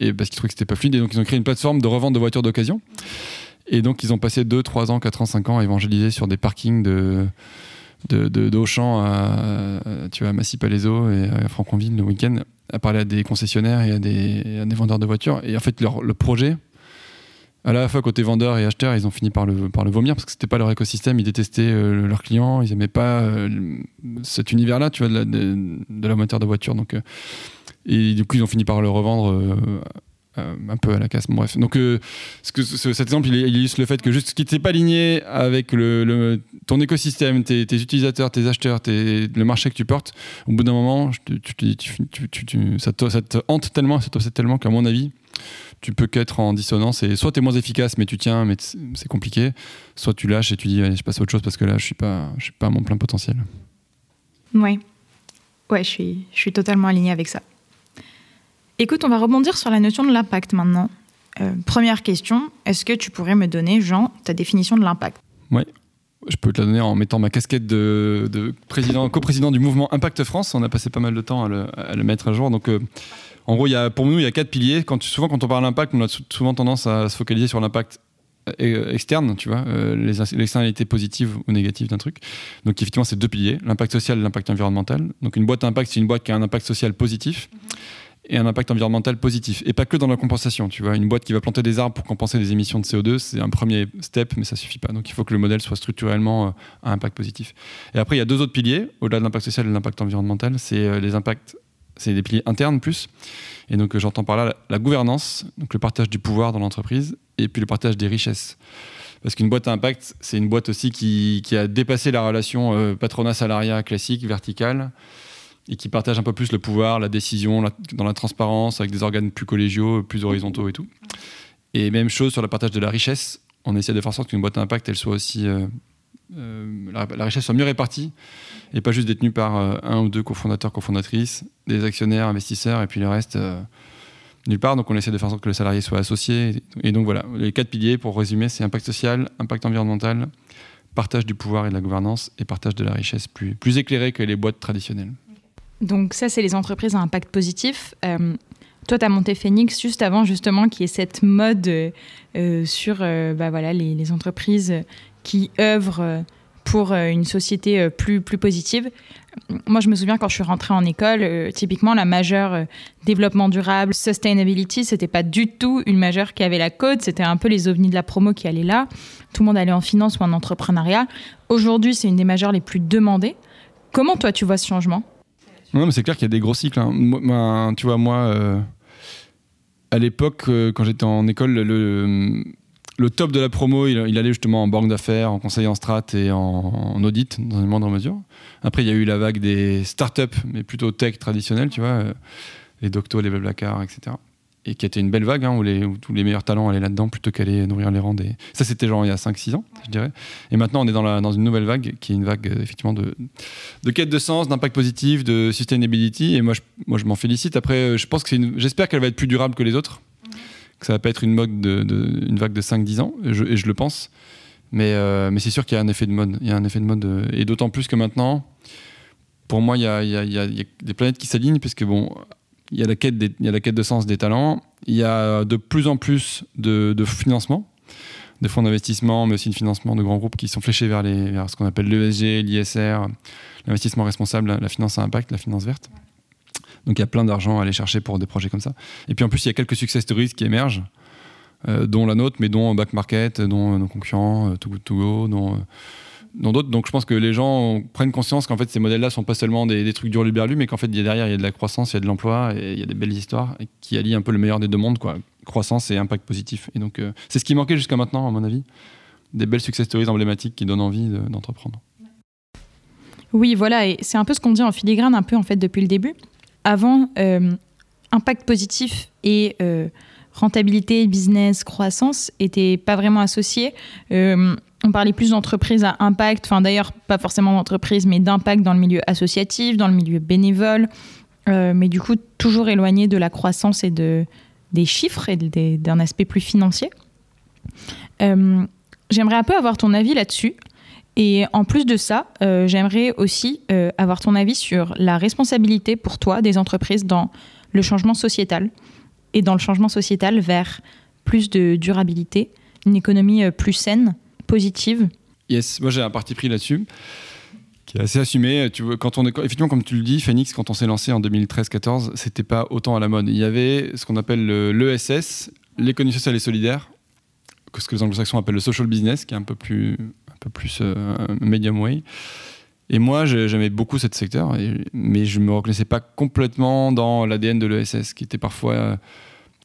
Et parce qu'ils trouvaient que c'était pas fluide. Et donc, ils ont créé une plateforme de revente de voitures d'occasion. Et donc, ils ont passé 2, 3 ans, 4 ans, 5 ans à évangéliser sur des parkings de de, à, tu vois, à Massy-Palaiso et à Franconville le week-end, à parler à des concessionnaires et à des, à des vendeurs de voitures. Et en fait, leur, le projet, à la fois côté vendeurs et acheteurs, ils ont fini par le, vomir parce que c'était pas leur écosystème. Ils détestaient euh, leurs clients, ils aimaient pas euh, cet univers-là, tu vois, de la, de, de moteur de voiture. Donc, euh, et du coup, ils ont fini par le revendre un peu à la casse. bref. Donc, ce que, cet exemple, il, illustre le fait que juste ce qui n'était pas aligné avec ton écosystème, tes, utilisateurs, tes acheteurs, le marché que tu portes, au bout d'un moment, ça, te, hante tellement, ça te tellement qu'à mon avis, tu peux qu'être en dissonance et soit tu es moins efficace mais tu tiens mais c'est compliqué. Soit tu lâches et tu dis allez je passe à autre chose parce que là je suis pas je suis pas à mon plein potentiel. Ouais. Ouais je suis je suis totalement aligné avec ça. Écoute, on va rebondir sur la notion de l'impact maintenant. Euh, première question, est-ce que tu pourrais me donner, Jean, ta définition de l'impact? Oui, je peux te la donner en mettant ma casquette de, président, coprésident du mouvement Impact France. On a passé pas mal de temps à le, mettre à jour. Donc, euh, en gros, y a, pour nous, il y a quatre piliers. Quand, souvent, quand on parle d'impact, on a souvent tendance à se focaliser sur l'impact euh, externe, tu vois, positives ou négatives d'un truc. Donc, effectivement, c'est deux piliers l'impact social et l'impact environnemental. Donc, une boîte impact, c'est une boîte qui a un impact social positif et un impact environnemental positif. Et pas que dans la compensation. Tu vois, une boîte qui va planter des arbres pour compenser des émissions de CO2, c'est un premier step, mais ça suffit pas. Donc il faut que le modèle soit structurellement euh, à impact positif. Et après, il y a deux autres piliers, au-delà de l'impact social et de l'impact environnemental, c'est euh, les impacts, c'est des piliers internes plus. Et donc j'entends par là la, gouvernance, donc le partage du pouvoir dans l'entreprise, et puis le partage des richesses. Parce qu'une boîte à impact, c'est une boîte aussi qui, a dépassé la relation euh, patronat-salariat classique, verticale et qui partagent un peu plus le pouvoir, la décision, dans la transparence, avec des organes plus collégiaux, plus horizontaux et tout. Et même chose sur le partage de la richesse. On essaie de faire en sorte qu'une boîte à impact, elle soit aussi. Euh, euh, la, richesse soit mieux répartie et pas juste détenue par euh, un ou deux cofondateurs, cofondatrices, des actionnaires, investisseurs et puis le reste nulle part. Donc on essaie de faire en sorte que le salarié soit associé. Et donc voilà, les quatre piliers pour résumer c'est impact social, impact environnemental, partage du pouvoir et de la gouvernance et partage de la richesse plus, plus éclairé que les boîtes traditionnelles. Donc ça, c'est les entreprises à impact positif. Euh, toi, tu as monté Phoenix juste avant justement qu'il y ait cette mode euh, sur euh, bah, voilà, les, entreprises qui œuvrent pour une société plus, plus positive. Moi, je me souviens quand je suis rentrée en école, typiquement la majeure développement durable, sustainability, c'était pas du tout une majeure qui avait la code, c'était un peu les ovnis de la promo qui allaient là. Tout le monde allait en finance ou en entrepreneuriat. Aujourd'hui, c'est une des majeures les plus demandées. Comment toi, tu vois ce changement? Non, mais c'est clair qu'il y a des gros cycles. Hein. Tu vois, moi, euh, à l'époque, euh, quand j'étais en école, le, le, top de la promo, il, allait justement en banque d'affaires, en conseil en strat et en, audit, dans une moindre mesure. Après, il y a eu la vague des startups, mais plutôt tech traditionnels, tu vois, euh, les Docto, les Blablacar, etc et qui était une belle vague hein, où, les, tous les meilleurs talents allaient là-dedans plutôt qu'aller nourrir les rangs des. Ça, c'était genre il y a 5-6 ans, je dirais. Et maintenant, on est dans, la, dans une nouvelle vague qui est une vague euh, effectivement de, de quête de sens, d'impact positif, de sustainability. Et moi, je, moi, je m'en félicite. Après, euh, je pense que j'espère qu'elle va être plus durable que les autres, que ça va pas être une, mode de, une vague de 5-10 ans, et je, et je, le pense. Mais, euh, mais c'est sûr qu'il y a un effet de mode. Il y a un effet de mode. Et d'autant plus que maintenant, pour moi, il y a, y a des planètes qui s'alignent, puisque bon il y, a la quête il y a la quête de sens des talents, il y a de plus en plus de, de financement, de fonds d'investissement, mais aussi de financement de grands groupes qui sont fléchés vers, les, vers ce qu'on appelle l'ESG, l'ISR, l'investissement responsable, la finance à impact, la finance verte. Donc il y a plein d'argent à aller chercher pour des projets comme ça. Et puis en plus, il y a quelques success stories qui émergent, euh, dont la nôtre, mais dont Back Market, dont nos concurrents, euh, Too Good To Go, dont dans d'autres. Donc je pense que les gens prennent conscience qu'en fait ces modèles-là sont pas seulement des, trucs durs luberlus, mais qu'en fait derrière il y a de la croissance, il y a de l'emploi et il y a des belles histoires qui allient un peu le meilleur des deux mondes, quoi. Croissance et impact positif. Et donc euh, c'est ce qui manquait jusqu'à maintenant, à mon avis, des belles success stories emblématiques qui donnent envie d'entreprendre. oui, voilà, et c'est un peu ce qu'on dit en filigrane un peu en fait depuis le début. Avant, euh, impact positif et euh, rentabilité, business, croissance étaient pas vraiment associés on parlait plus d'entreprises à impact, enfin d'ailleurs pas forcément d'entreprise, mais d'impact dans le milieu associatif, dans le milieu bénévole, euh, mais du coup toujours éloigné de la croissance et de, des chiffres et d'un aspect plus financier. Euh, j'aimerais un peu avoir ton avis là-dessus. Et en plus de ça, euh, j'aimerais aussi avoir ton avis sur la responsabilité pour toi des entreprises dans le changement sociétal et dans le changement sociétal vers plus de durabilité, une économie plus saine positive Yes, moi j'ai un parti pris là-dessus qui est assez assumé. Tu vois, quand on est, effectivement, comme tu le dis, Phoenix, quand on s'est lancé en 2013-14, c'était pas autant à la mode. Il y avait ce qu'on appelle l'ESS, l'économie sociale et solidaire, ce que les anglo-saxons appellent le social business, qui est un peu plus, un peu plus euh, medium way. Et moi, j'aimais beaucoup ce secteur, mais je me reconnaissais pas complètement dans l'ADN de l'ESS, qui était parfois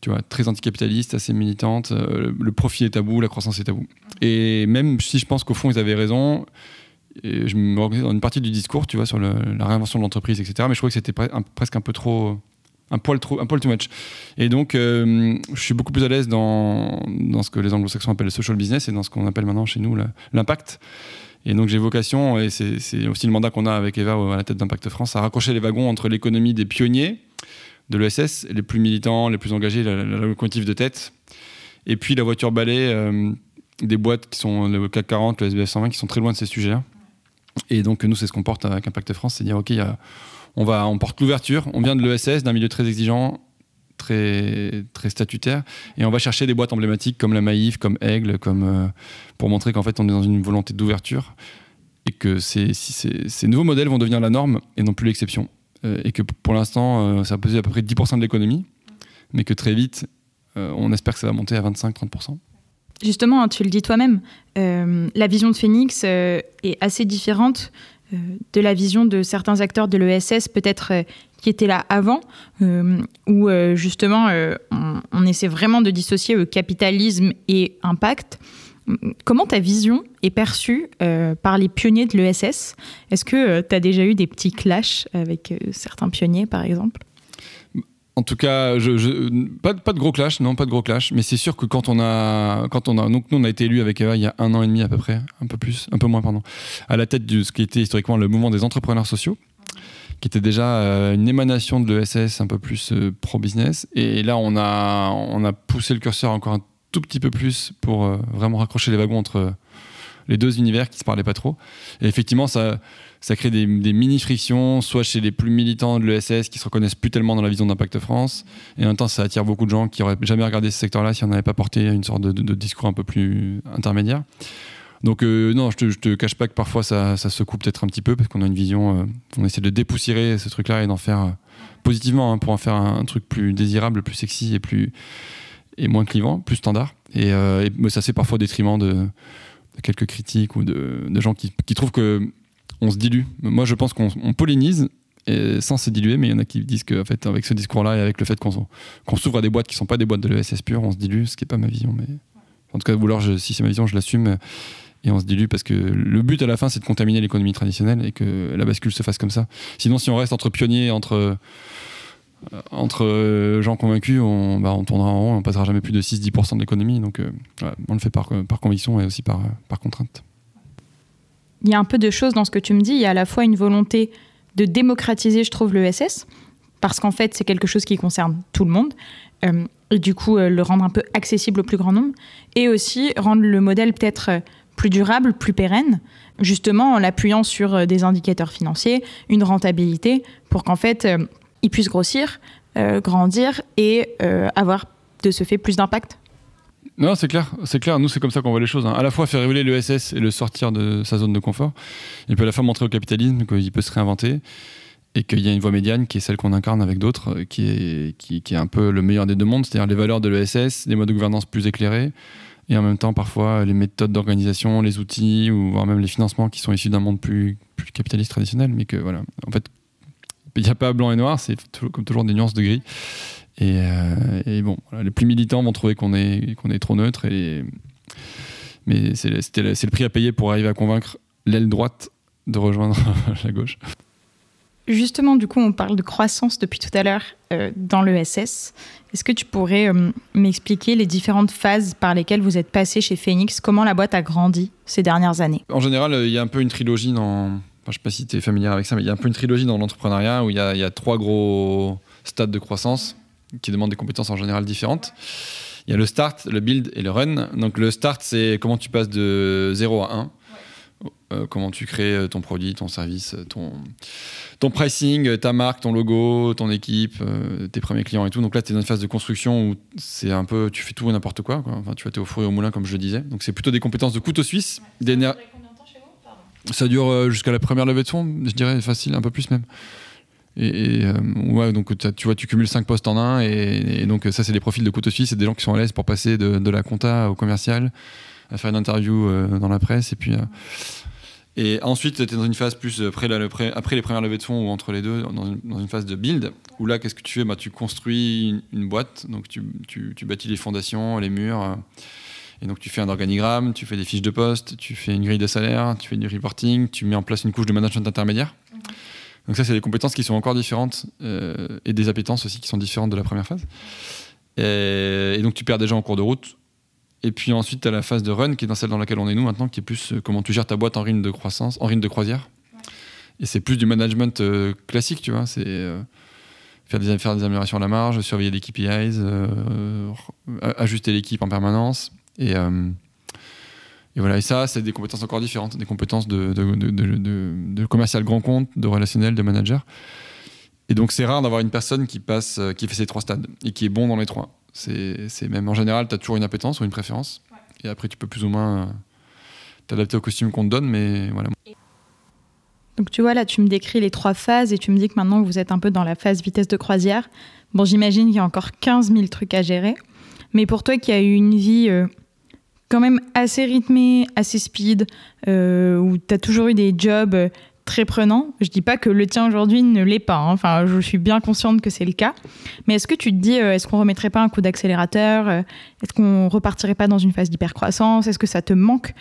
tu vois, très anticapitaliste, assez militante. Euh, le profit est tabou, la croissance est tabou. Et même si je pense qu'au fond, ils avaient raison, je me reconnais dans une partie du discours, tu vois, sur la réinvention de l'entreprise, etc. Mais je trouvais que c'était presque un peu trop. Un poil, trop, un poil too much. Et donc, euh, je suis beaucoup plus à l'aise dans, dans ce que les anglo-saxons appellent le social business et dans ce qu'on appelle maintenant chez nous l'impact. Et donc j'ai vocation, et c'est aussi le mandat qu'on a avec Eva à la tête d'Impact France, à raccrocher les wagons entre l'économie des pionniers de l'ESS, les plus militants, les plus engagés, la, locomotive de tête. Et puis la voiture balai, euh, des boîtes qui sont le CAC 40, le SBF 120, qui sont très loin de ces sujets-là. Et donc nous, c'est ce qu'on porte avec Impact France, c'est dire, OK, on, va, on porte l'ouverture, on vient de l'ESS, d'un milieu très exigeant, très, très statutaire, et on va chercher des boîtes emblématiques comme la Maïf, comme Aigle, comme, euh, pour montrer qu'en fait on est dans une volonté d'ouverture, et que ces nouveaux modèles vont devenir la norme et non plus l'exception. Euh, et que pour l'instant, euh, ça pesé à peu près 10% de l'économie, mais que très vite, euh, on espère que ça va monter à 25-30%. Justement, hein, tu le dis toi-même, la vision de Phoenix est assez différente de la vision de certains acteurs de l'ESS, peut-être qui étaient là avant, où justement on, on, essaie vraiment de dissocier capitalisme et impact. Comment ta vision est perçue euh, par les pionniers de l'ESS Est-ce que euh, tu as déjà eu des petits clashs avec euh, certains pionniers, par exemple? En tout cas, pas, de gros clash, non, pas de gros clash. Mais c'est sûr que quand on a, quand on a, donc nous on a été élus avec Eva il y a un an et demi à peu près, un peu plus, un peu moins pardon, à la tête de ce qui était historiquement le mouvement des entrepreneurs sociaux, qui était déjà une émanation de l'ESS un peu plus pro-business. Et là, on a, on a poussé le curseur encore un tout petit peu plus pour euh, vraiment raccrocher les wagons entre les deux univers qui se parlaient pas trop. Et effectivement, ça, ça crée des, mini-frictions, soit chez les plus militants de l'ESS qui se reconnaissent plus tellement dans la vision d'Impact France, et en même temps, ça attire beaucoup de gens qui auraient jamais regardé ce secteur-là si on n'avait pas porté une sorte de, discours un peu plus intermédiaire. Donc euh, non, je te, te cache pas que parfois ça, ça se coupe peut-être un petit peu parce qu'on a une vision, euh, on essaie de dépoussiérer ce truc-là et d'en faire positivement hein, pour en faire un, truc plus désirable, plus sexy et plus et moins clivant, plus standard. Et, euh, ça c'est parfois au détriment de, quelques critiques ou de, gens qui, trouvent que on se dilue. Moi je pense qu'on pollinise et sans se diluer, mais il y en a qui disent qu'en fait, avec ce discours-là et avec le fait qu'on s'ouvre à des boîtes qui ne sont pas des boîtes de l'ESS pure, on se dilue, ce qui n'est pas ma vision. Mais en tout cas, vouloir, si c'est ma vision, je l'assume et on se dilue parce que le but à la fin, c'est de contaminer l'économie traditionnelle et que la bascule se fasse comme ça. Sinon, si on reste entre pionniers, entre entre euh, gens convaincus, on, bah, on tournera en rond, on passera jamais plus de 6-10% de l'économie. Donc, euh, on le fait par, par conviction et aussi par, par contrainte. Il y a un peu de choses dans ce que tu me dis. Il y a à la fois une volonté de démocratiser, je trouve, l'ESS, parce qu'en fait, c'est quelque chose qui concerne tout le monde. et du coup, le rendre un peu accessible au plus grand nombre. Et aussi rendre le modèle peut-être plus durable, plus pérenne, justement en l'appuyant sur des indicateurs financiers, une rentabilité, pour qu'en fait, il puisse grossir grandir et avoir de ce fait plus d'impact non, c'est clair, c'est clair. Nous, c'est comme ça qu'on voit les choses. Hein. À la fois faire révéler l'ESS et le sortir de sa zone de confort, et puis à la fois montrer au capitalisme qu'il peut se réinventer et qu'il y a une voie médiane qui est celle qu'on incarne avec d'autres, qui est, qui, est un peu le meilleur des deux mondes, c'est-à-dire les valeurs de l'ESS, des modes de gouvernance plus éclairés, et en même temps parfois les méthodes d'organisation, les outils, ou voire même les financements qui sont issus d'un monde plus, plus capitaliste traditionnel, mais que voilà, en fait, n'y a pas blanc et noir, c'est comme toujours des nuances de gris. Euh, et, bon, les plus militants vont trouver qu'on est, qu'on est trop neutre. Et, mais c'est le, prix à payer pour arriver à convaincre l'aile droite de rejoindre la gauche. Justement, du coup, on parle de croissance depuis tout à l'heure euh, dans l'ESS. Est-ce que tu pourrais euh, m'expliquer les différentes phases par lesquelles vous êtes passé chez Phoenix? Comment la boîte a grandi ces dernières années? En général, il y a un peu une trilogie dans. Enfin, je ne sais pas si tu es familier avec ça, mais il y a un peu une trilogie dans l'entrepreneuriat où il y, a, il y a trois gros stades de croissance qui demandent des compétences en général différentes. Il y a le start, le build et le run. Donc le start, c'est comment tu passes de 0 à 1. Euh, comment tu crées euh, ton produit, ton service, euh, ton, ton pricing, ta marque, ton logo, ton équipe, tes premiers clients et tout. Donc là, tu es dans une phase de construction où c'est un peu, tu fais tout et n'importe quoi, Enfin, tu vas t'es au four et au moulin, comme je le disais. Donc c'est plutôt des compétences de couteau suisse. Ça dure jusqu'à la première levée de fonds, je dirais, facile, un peu plus même. Et, euh, ouais, donc tu vois, tu cumules 5 postes en un, et, donc ça, c'est des profils de couteau suisse, c'est des gens qui sont à l'aise pour passer de, la compta au commercial, à faire une interview euh, dans la presse, et puis. Euh, et ensuite, tu es dans une phase plus après, les premières levées de fonds ou entre les deux, dans une, phase de build, où là, qu'est-ce que tu fais? Bah, Tu construis une, boîte, donc tu, tu, tu, bâtis les fondations, les murs, et donc tu fais un organigramme, tu fais des fiches de poste, tu fais une grille de salaire, tu fais du reporting, tu mets en place une couche de management intermédiaire. Donc ça, c'est des compétences qui sont encore différentes euh, et des appétences aussi qui sont différentes de la première phase. Et, donc tu perds des gens en cours de route. Et puis ensuite, tu as la phase de run qui est dans celle dans laquelle on est nous maintenant, qui est plus euh, comment tu gères ta boîte en rythme de croissance, en rythme de croisière. Et c'est plus du management euh, classique, tu vois. C'est faire, des, faire des améliorations à la marge, surveiller les KPIs, ajuster l'équipe en permanence. Et, et voilà, et ça, c'est des compétences encore différentes, des compétences de, de, commercial grand compte, de relationnel, de manager. Et donc, c'est rare d'avoir une personne qui passe, euh, qui fait ces trois stades et qui est bon dans les trois. C'est même en général, tu as toujours une appétence ou une préférence. Et après, tu peux plus ou moins euh, t'adapter au costume qu'on te donne, mais voilà. Donc, tu vois, là, tu me décris les trois phases et tu me dis que maintenant, vous êtes un peu dans la phase vitesse de croisière. Bon, j'imagine qu'il y a encore 15 000 trucs à gérer. Mais pour toi qui as eu une vie. Euh, quand même assez rythmé, assez speed, euh, où tu as toujours eu des jobs euh, très prenants. Je dis pas que le tien aujourd'hui ne l'est pas, hein. enfin je suis bien consciente que c'est le cas. Mais est-ce que tu te dis, euh, est-ce qu'on remettrait pas un coup d'accélérateur Est-ce qu'on repartirait pas dans une phase d'hypercroissance? Est-ce que ça te manque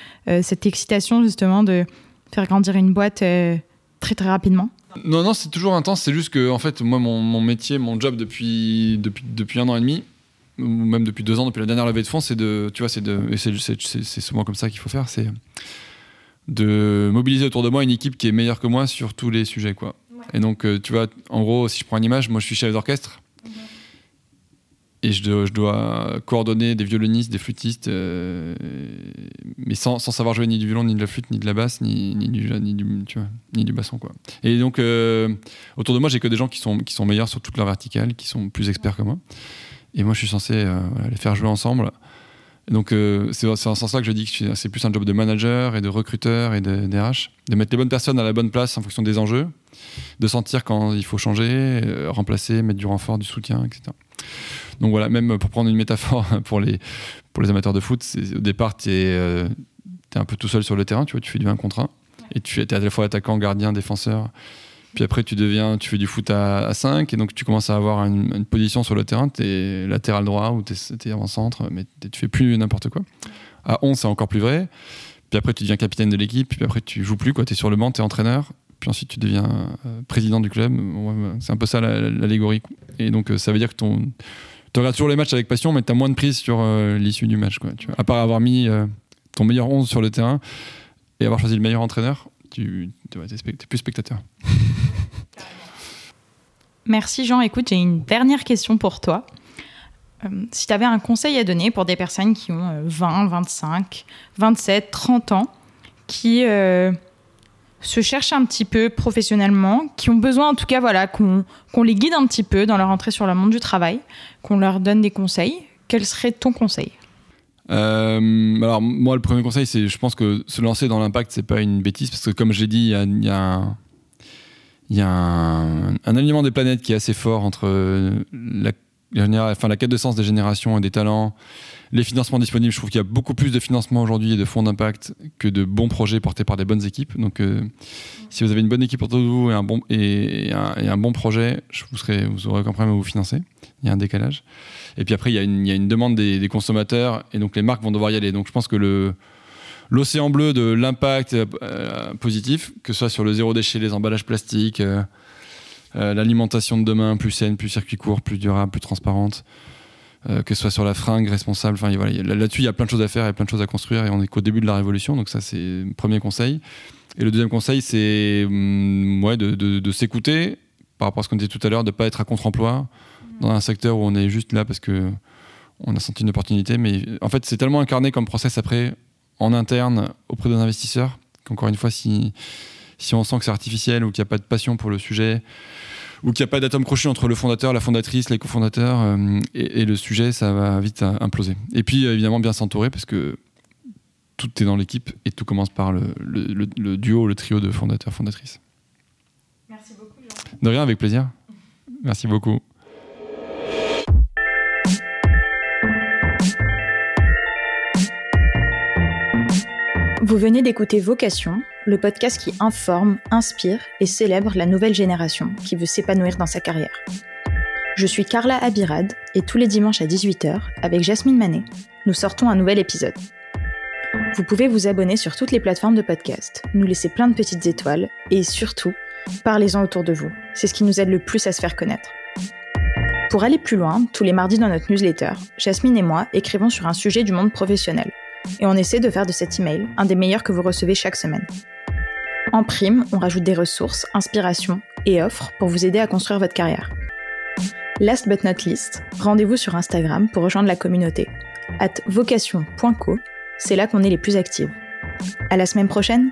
cette excitation justement de faire grandir une boîte très très rapidement? Non, non, c'est toujours intense. C'est juste que en fait, moi, mon, métier, mon job depuis, depuis un an et demi, ou même depuis deux ans, depuis la dernière levée de fonds, c'est de, tu vois, c'est de, c'est souvent comme ça qu'il faut faire, c'est de mobiliser autour de moi une équipe qui est meilleure que moi sur tous les sujets, quoi. Et donc, euh, tu vois, en gros, si je prends une image, moi, je suis chef d'orchestre. Et je dois, je dois, coordonner des violonistes, des flûtistes, euh, mais sans, sans, savoir jouer ni du violon, ni de la flûte, ni de la basse, ni, ni, du, ni, du, tu vois, ni du basson. Quoi. Et donc, euh, autour de moi, j'ai que des gens qui sont, qui sont meilleurs sur toute leur verticale, qui sont plus experts que moi. Et moi, je suis censé euh, les faire jouer ensemble. donc, euh, c'est en ce sens-là que je dis que c'est plus un job de manager et de recruteur et de DRH, de mettre les bonnes personnes à la bonne place en fonction des enjeux, de sentir quand il faut changer, euh, remplacer, mettre du renfort, du soutien, etc. Donc voilà, même pour prendre une métaphore pour les, pour les amateurs de foot, au départ, tu es, un peu tout seul sur le terrain, tu vois, tu fais du 1 contre 1, et tu es à la fois attaquant, gardien, défenseur, puis après, tu deviens, tu fais du foot à, 5 et donc tu commences à avoir une, position sur le terrain. Tu es latéral droit ou tu es, avant-centre, mais tu fais plus n'importe quoi. À 11, c'est encore plus vrai. Puis après, tu deviens capitaine de l'équipe. Puis après, tu joues plus. Tu es sur le banc, tu es entraîneur. Puis ensuite, tu deviens euh, président du club. c'est un peu ça l'allégorie. Et donc, euh, ça veut dire que tu regardes toujours les matchs avec passion, mais tu as moins de prise sur euh, l'issue du match. Quoi. À part avoir mis ton meilleur 11 sur le terrain et avoir choisi le meilleur entraîneur, tu plus spectateur. Merci Jean. Écoute, j'ai une dernière question pour toi. Euh, si tu avais un conseil à donner pour des personnes qui ont 20, 25, 27, 30 ans, qui, euh, se cherchent un petit peu professionnellement, qui ont besoin en tout cas voilà, qu'on les guide un petit peu dans leur entrée sur le monde du travail, qu'on leur donne des conseils. Quel serait ton conseil? Euh, alors moi le premier conseil c'est je pense que se lancer dans l'impact c'est pas une bêtise parce que comme j'ai dit il y a, un, un, alignement des planètes qui est assez fort entre la, la quête de sens des générations et des talents les financements disponibles, je trouve qu'il y a beaucoup plus de financements aujourd'hui et de fonds d'impact que de bons projets portés par des bonnes équipes. Donc, euh, si vous avez une bonne équipe autour de vous et un bon, et, un, bon projet, je vous, serez, vous aurez aucun problème à vous financer. Il y a un décalage. Et puis après, il y a une, il y a une demande des, consommateurs et donc les marques vont devoir y aller. Donc, je pense que le l'océan bleu de l'impact euh, positif, que ce soit sur le zéro déchet, les emballages plastiques, euh, l'alimentation de demain plus saine, plus circuit court, plus durable, plus transparente, euh, que ce soit sur la fringue responsable. Enfin, voilà, là-dessus, il y a plein de choses à faire et plein de choses à construire et on est qu'au début de la révolution. Donc ça, c'est le premier conseil. Et le deuxième conseil, c'est hum, ouais, de, de, s'écouter par rapport à ce qu'on disait tout à l'heure, de ne pas être à contre-emploi dans un secteur où on est juste là parce que on a senti une opportunité. Mais en fait, c'est tellement incarné comme process après en interne auprès des investisseurs qu'encore une fois, si, si on sent que c'est artificiel ou qu'il n'y a pas de passion pour le sujet, ou qu'il n'y a pas d'atome crochu entre le fondateur, la fondatrice, les cofondateurs, euh, et, le sujet, ça va vite imploser. Et puis, évidemment, bien s'entourer, parce que tout est dans l'équipe et tout commence par le, le duo, le trio de fondateurs, fondatrices. Merci beaucoup, Jean. De rien, avec plaisir. Merci beaucoup. Vous venez d'écouter Vocation, le podcast qui informe, inspire et célèbre la nouvelle génération qui veut s'épanouir dans sa carrière. Je suis Carla Abirad et tous les dimanches à 18h, avec Jasmine Manet, nous sortons un nouvel épisode. Vous pouvez vous abonner sur toutes les plateformes de podcast, nous laisser plein de petites étoiles et surtout, parlez-en autour de vous. C'est ce qui nous aide le plus à se faire connaître. Pour aller plus loin, tous les mardis dans notre newsletter, Jasmine et moi écrivons sur un sujet du monde professionnel et on essaie de faire de cet email un des meilleurs que vous recevez chaque semaine. En prime, on rajoute des ressources, inspirations et offres pour vous aider à construire votre carrière. Last but not least, rendez-vous sur Instagram pour rejoindre la communauté. At vocation.co, c'est là qu'on est les plus actifs. À la semaine prochaine!